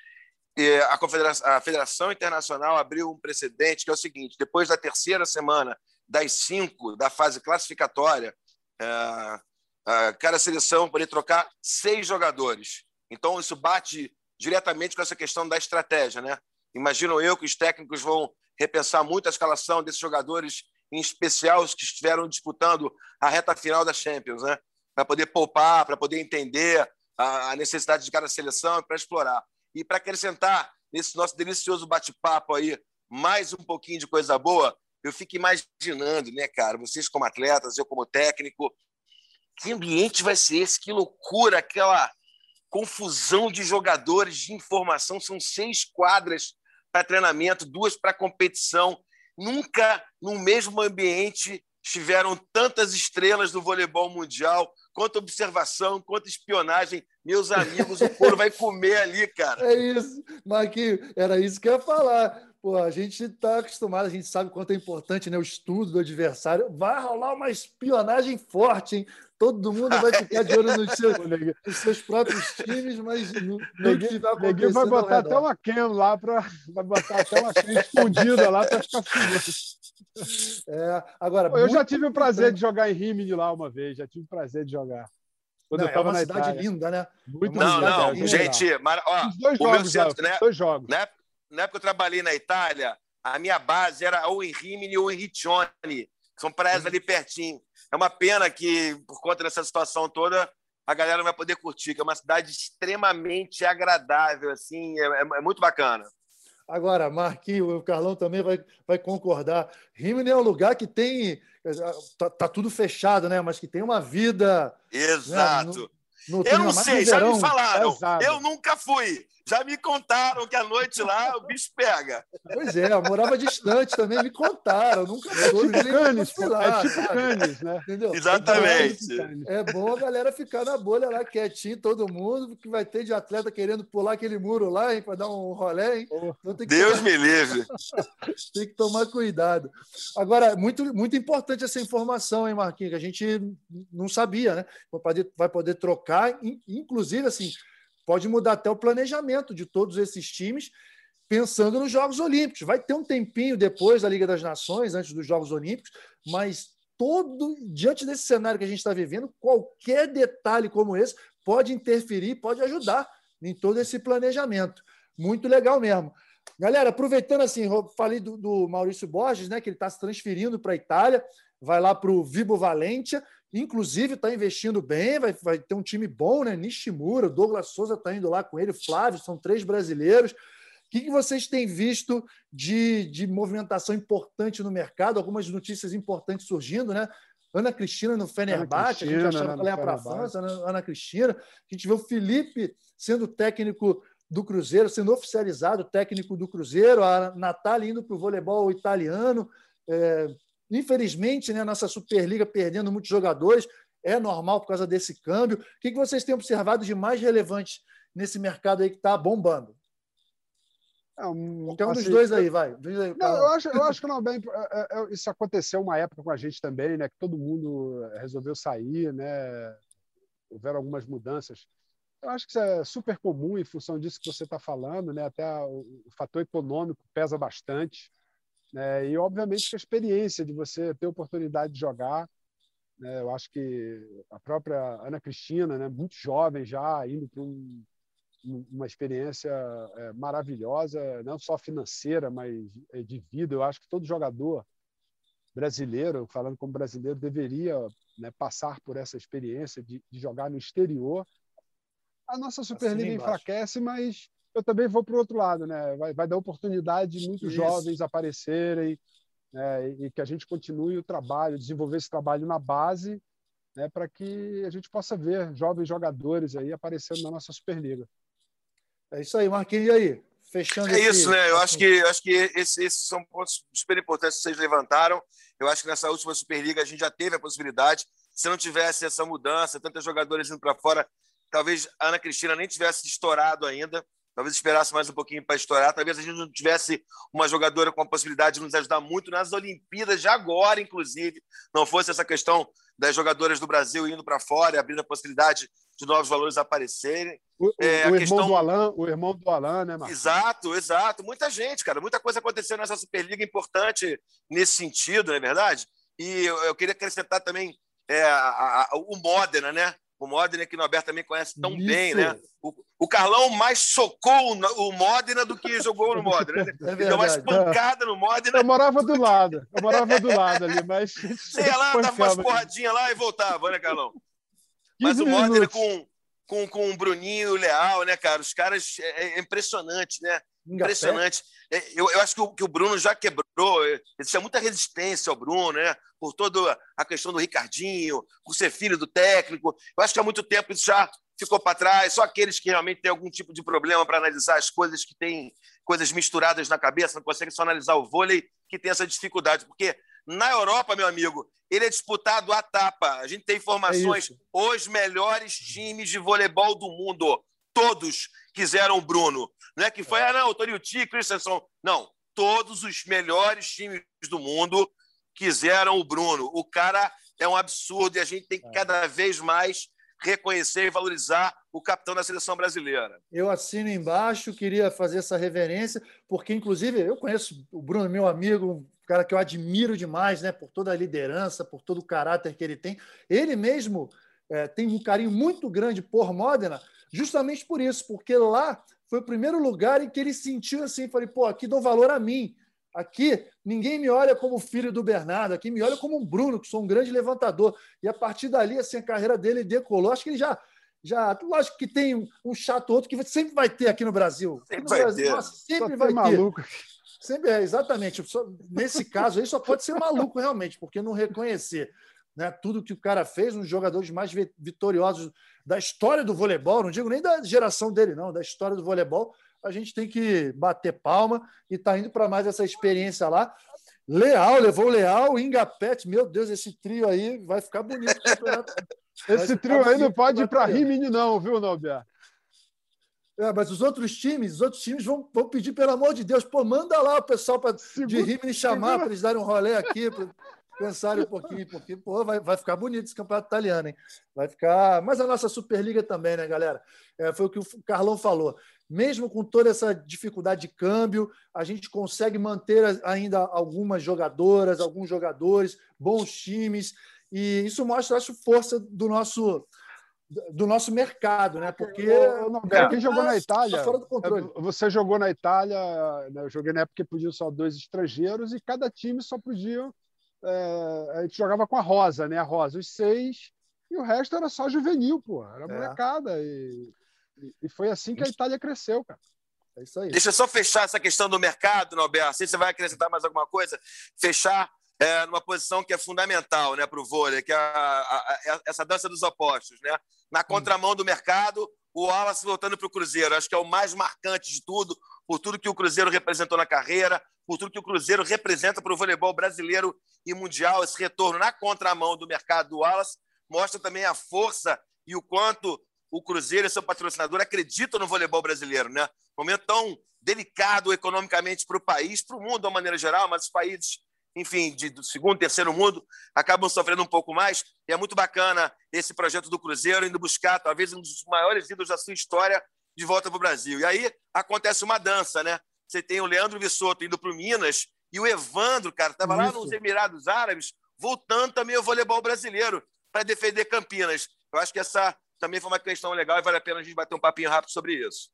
A, Confederação, a Federação Internacional abriu um precedente que é o seguinte: depois da terceira semana das cinco da fase classificatória, é, cada seleção poderia trocar seis jogadores. Então, isso bate diretamente com essa questão da estratégia. Né? Imagino eu que os técnicos vão repensar muito a escalação desses jogadores, em especial os que estiveram disputando a reta final da Champions, né? Para poder poupar, para poder entender a necessidade de cada seleção e para explorar. E para acrescentar nesse nosso delicioso bate-papo aí mais um pouquinho de coisa boa, eu fico imaginando, né, cara, vocês como atletas, eu como técnico, que ambiente vai ser esse? Que loucura, aquela confusão de jogadores, de informação. São seis quadras para treinamento, duas para competição. Nunca no mesmo ambiente estiveram tantas estrelas do voleibol mundial, quanto observação, quanto espionagem. Meus amigos, o couro vai comer ali, cara. É isso, Marquinhos, era isso que eu ia falar. Pô, a gente está acostumado, a gente sabe quanto é importante né, o estudo do adversário. Vai rolar uma espionagem forte, hein? Todo mundo vai ficar de olho nos seus, nos seus próprios times, mas no, no que vai acontecer. vai botar até uma cam lá para. Vai botar até uma cam escondida lá para ficar filmando. É, agora, eu já tive o prazer de jogar em Rimini lá uma vez, já tive o prazer de jogar. Quando não, eu é uma cidade Itália. linda, né? Muito não, não, linda, gente, mas, ó, dois o jogos, meu centro, né? Dois jogos. Né? Na época que eu trabalhei na Itália, a minha base era ou em Rimini ou em Riccione, que são praias uhum. ali pertinho. É uma pena que, por conta dessa situação toda, a galera não vai poder curtir, que é uma cidade extremamente agradável, assim, é, é, é muito bacana. Agora, Marquinhos, o Carlão também vai, vai concordar. Rimini é um lugar que tem. Tá, tá, tudo fechado, né? Mas que tem uma vida. Né, Exato. Né? No, no, eu não sei, já me falaram. Exato. Eu nunca fui. Já me contaram que à noite lá o bicho pega. Pois é, eu morava distante também, me contaram. Nunca soube. É tipo canis, lá, é tipo canis, né? Entendeu? Exatamente. É bom a galera ficar na bolha lá, quietinho, todo mundo, que vai ter de atleta querendo pular aquele muro lá, hein, para dar um rolé, hein? Então, Deus tomar... me livre. tem que tomar cuidado. Agora, muito, muito importante essa informação, hein, Marquinhos, que a gente não sabia, né? Vai poder, vai poder trocar, inclusive, assim pode mudar até o planejamento de todos esses times, pensando nos Jogos Olímpicos. Vai ter um tempinho depois da Liga das Nações, antes dos Jogos Olímpicos, mas todo diante desse cenário que a gente está vivendo, qualquer detalhe como esse pode interferir, pode ajudar em todo esse planejamento. Muito legal mesmo. Galera, aproveitando assim, falei do, do Maurício Borges, né, que ele está se transferindo para a Itália, vai lá para o Vibo Valentia. Inclusive, está investindo bem, vai, vai ter um time bom, né? Nishimura, Douglas Souza está indo lá com ele, Flávio, são três brasileiros. O que, que vocês têm visto de, de movimentação importante no mercado? Algumas notícias importantes surgindo, né? Ana Cristina no Fenerbahçe, a gente achava que ela ia para a França, Ana, Ana Cristina. A gente vê o Felipe sendo técnico do Cruzeiro, sendo oficializado técnico do Cruzeiro, a Natália indo para o voleibol italiano. É, Infelizmente, né, a nossa Superliga perdendo muitos jogadores, é normal por causa desse câmbio. O que vocês têm observado de mais relevante nesse mercado aí que está bombando? É um, Qualquer um assim, dos dois aí, vai. Aí, não, eu, acho, eu acho que não, bem, é, é, é, isso aconteceu uma época com a gente também, né? Que todo mundo resolveu sair, né? Houveram algumas mudanças. Eu acho que isso é super comum em função disso que você está falando, né? Até o, o fator econômico pesa bastante Né? E, obviamente, a experiência de você ter oportunidade de jogar. Né? Eu acho que a própria Ana Cristina, né? muito jovem já, indo para um, uma experiência é, maravilhosa, não só financeira, mas é, de vida. Eu acho que todo jogador brasileiro, falando como brasileiro, deveria né, passar por essa experiência de, de, jogar no exterior. A nossa Superliga assim enfraquece, mas eu também vou para o outro lado, né? Vai, vai dar oportunidade de muitos Isso. jovens aparecerem né? e que a gente continue o trabalho, desenvolver esse trabalho na base, né? Para que a gente possa ver jovens jogadores aí aparecendo na nossa Superliga. É isso aí, Marquinhos. E aí? Fechando É isso, né? Eu acho que, acho que esses, esses são pontos super importantes que vocês levantaram. Eu acho que nessa última Superliga a gente já teve a possibilidade. Se não tivesse essa mudança, tantos jogadores indo para fora, talvez a Ana Cristina nem tivesse estourado ainda talvez esperasse mais um pouquinho para estourar, talvez a gente não tivesse uma jogadora com a possibilidade de nos ajudar muito nas Olimpíadas de agora, inclusive, não fosse essa questão das jogadoras do Brasil indo para fora, abrindo a possibilidade de novos valores aparecerem. O, é, o irmão questão... do Alan, o irmão do Alan, né, Marcos? Exato, exato. Muita gente, cara, muita coisa aconteceu nessa Superliga importante nesse sentido, não é verdade? E eu, eu queria acrescentar também é, a, a, o Modena, né? O Modena que o Norberto também conhece tão Isso. bem, né? O, o, Carlão mais socou o Modena do que jogou no Modena. Né? É Deu mais pancada no Modena. Eu morava do lado, eu morava do lado ali, mas. Ia lá, dava umas porradinhas lá e voltava, né, Carlão? Mas o Modena com, com, com o Bruninho e o Leal, né, cara? Os caras. É, é impressionante, né? Impressionante. É, eu, eu acho que o, que o Bruno já quebrou. Existia muita resistência ao Bruno, né? Por toda a questão do Ricardinho, por ser filho do técnico. Eu acho que há muito tempo isso já ficou para trás. Só aqueles que realmente têm algum tipo de problema para analisar as coisas, que têm coisas misturadas na cabeça, não conseguem só analisar o vôlei, que tem essa dificuldade. Porque na Europa, meu amigo, ele é disputado à tapa. A gente tem informações, é os melhores times de voleibol do mundo. Todos quiseram o Bruno. Não é que foi, ah, não, Tony T, Christensen. Não, todos os melhores times do mundo quiseram o Bruno. O cara é um absurdo e a gente tem que é. cada vez mais reconhecer e valorizar o capitão da seleção brasileira. Eu assino embaixo, queria fazer essa reverência, porque, inclusive, eu conheço o Bruno, meu amigo, um cara que eu admiro demais, né, por toda a liderança, por todo o caráter que ele tem. Ele mesmo é, tem um carinho muito grande por Modena, justamente por isso, porque lá foi o primeiro lugar em que ele sentiu assim, falei, pô, aqui dou valor a mim. Aqui ninguém me olha como filho do Bernardo, aqui me olha como um Bruno, que sou um grande levantador. E a partir dali, assim, a carreira dele decolou. Acho que ele já já, lógico que tem um chato outro que sempre vai ter aqui no Brasil. Sempre no vai Brasil, ter. Nossa, sempre vai ter. Maluco. Sempre é, exatamente. Nesse caso aí só pode ser maluco realmente, porque não reconhecer né, tudo que o cara fez, um dos jogadores mais vitoriosos da história do voleibol, não digo nem da geração dele, não, da história do voleibol, a gente tem que bater palma e está indo para mais essa experiência lá. Leal, levou Leal, Ingapet, meu Deus, esse trio aí vai ficar bonito. esse trio aí não pode ir para Rimini, não, viu, Norberto? É, mas os outros times, os outros times vão, vão pedir, pelo amor de Deus, pô, manda lá o pessoal pra, de Rimini chamar para eles darem um rolê aqui. Pra pensarem um pouquinho, porque pô, vai, vai ficar bonito esse campeonato italiano, hein? Vai ficar. Mas a nossa Superliga também, né, galera? É, foi o que o Carlão falou. Mesmo com toda essa dificuldade de câmbio, a gente consegue manter ainda algumas jogadoras, alguns jogadores, bons times, e isso mostra, acho, força do nosso do nosso mercado, né? Porque não, quem jogou na Itália, é, você jogou na Itália, né? eu joguei na época que podiam só dois estrangeiros e cada time só podia é, a gente jogava com a Rosa, né? A Rosa, os seis, e o resto era só juvenil, pô. Era é. molecada. E, e foi assim que a Itália cresceu, cara. É isso aí. Deixa eu só fechar essa questão do mercado, Norberto. Se você vai acrescentar mais alguma coisa, fechar é, numa posição que é fundamental né, para o vôlei, que é a, a, a, essa dança dos opostos. Né? Na contramão do mercado, o Wallace voltando para o Cruzeiro. Acho que é o mais marcante de tudo, por tudo que o Cruzeiro representou na carreira, por tudo que o Cruzeiro representa para o voleibol brasileiro e mundial. Esse retorno na contramão do mercado do Wallace mostra também a força e o quanto o Cruzeiro e seu patrocinador acreditam no voleibol brasileiro. Né? Momento tão delicado economicamente para o país, para o mundo de uma maneira geral, mas os países, enfim, de, do segundo, terceiro mundo, acabam sofrendo um pouco mais. E é muito bacana esse projeto do Cruzeiro indo buscar, talvez, um dos maiores ídolos da sua história de volta para o Brasil. E aí acontece uma dança, né? Você tem o Leandro Vissoto indo para o Minas E o Evandro, cara, estava lá nos Emirados Árabes, voltando também ao voleibol brasileiro para defender Campinas. Eu acho que essa também foi uma questão legal e vale a pena a gente bater um papinho rápido sobre isso.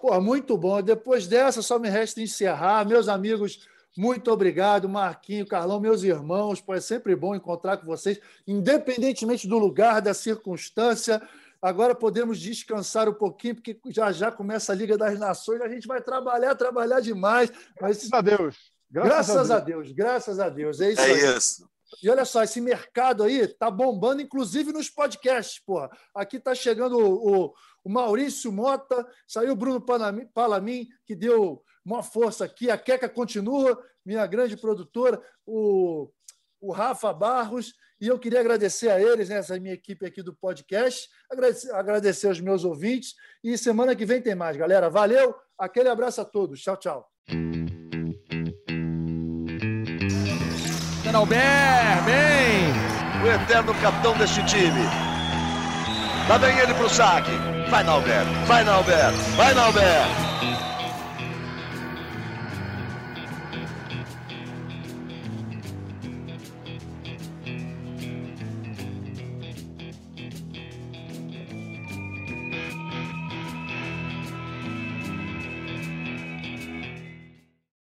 Pô, muito bom. Depois dessa, só me resta encerrar. Meus amigos, muito obrigado, Marquinho, Carlão, meus irmãos. Pô, é sempre bom encontrar com vocês, independentemente do lugar, da circunstância. Agora podemos descansar um pouquinho, porque já já começa a Liga das Nações. A gente vai trabalhar, trabalhar demais. Mas... Graças a Deus. Graças, graças a, Deus. a, Deus. graças a Deus. É isso é aí. Isso. E olha só, esse mercado aí tá bombando, inclusive nos podcasts, porra. Aqui tá chegando o, o, o Maurício Mota, saiu o Bruno Palamin, que deu uma força aqui. A Queca continua, minha grande produtora, o, o Rafa Barros. E eu queria agradecer a eles, né, essa minha equipe aqui do podcast, agradecer, agradecer aos meus ouvintes. E semana que vem tem mais, galera. Valeu, aquele abraço a todos. Tchau, tchau. Albert, bem! O eterno capitão deste time. Lá vem ele pro saque. Vai, Nalber, vai, Nalber, vai, Nalber.